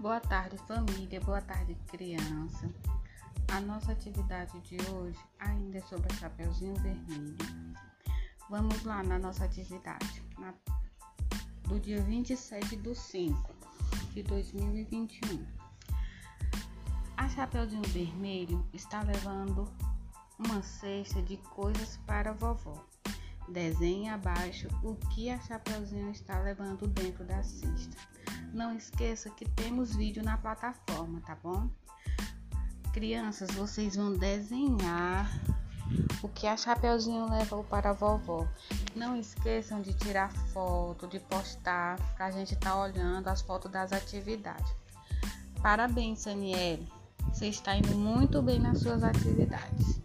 Boa tarde, família. Boa tarde, criança. A nossa atividade de hoje ainda é sobre o Chapeuzinho Vermelho. Vamos lá na nossa atividade. Na, do dia 27 de 5 de 2021. A Chapeuzinho Vermelho está levando uma cesta de coisas para a vovó. Desenhe abaixo o que a Chapeuzinho está levando dentro da cesta. Não esqueça que temos vídeo na plataforma, tá bom? Crianças, vocês vão desenhar o que a Chapeuzinho levou para a vovó. Não esqueçam de tirar foto, de postar, para a gente estar tá olhando as fotos das atividades. Parabéns, Saniele. Você está indo muito bem nas suas atividades.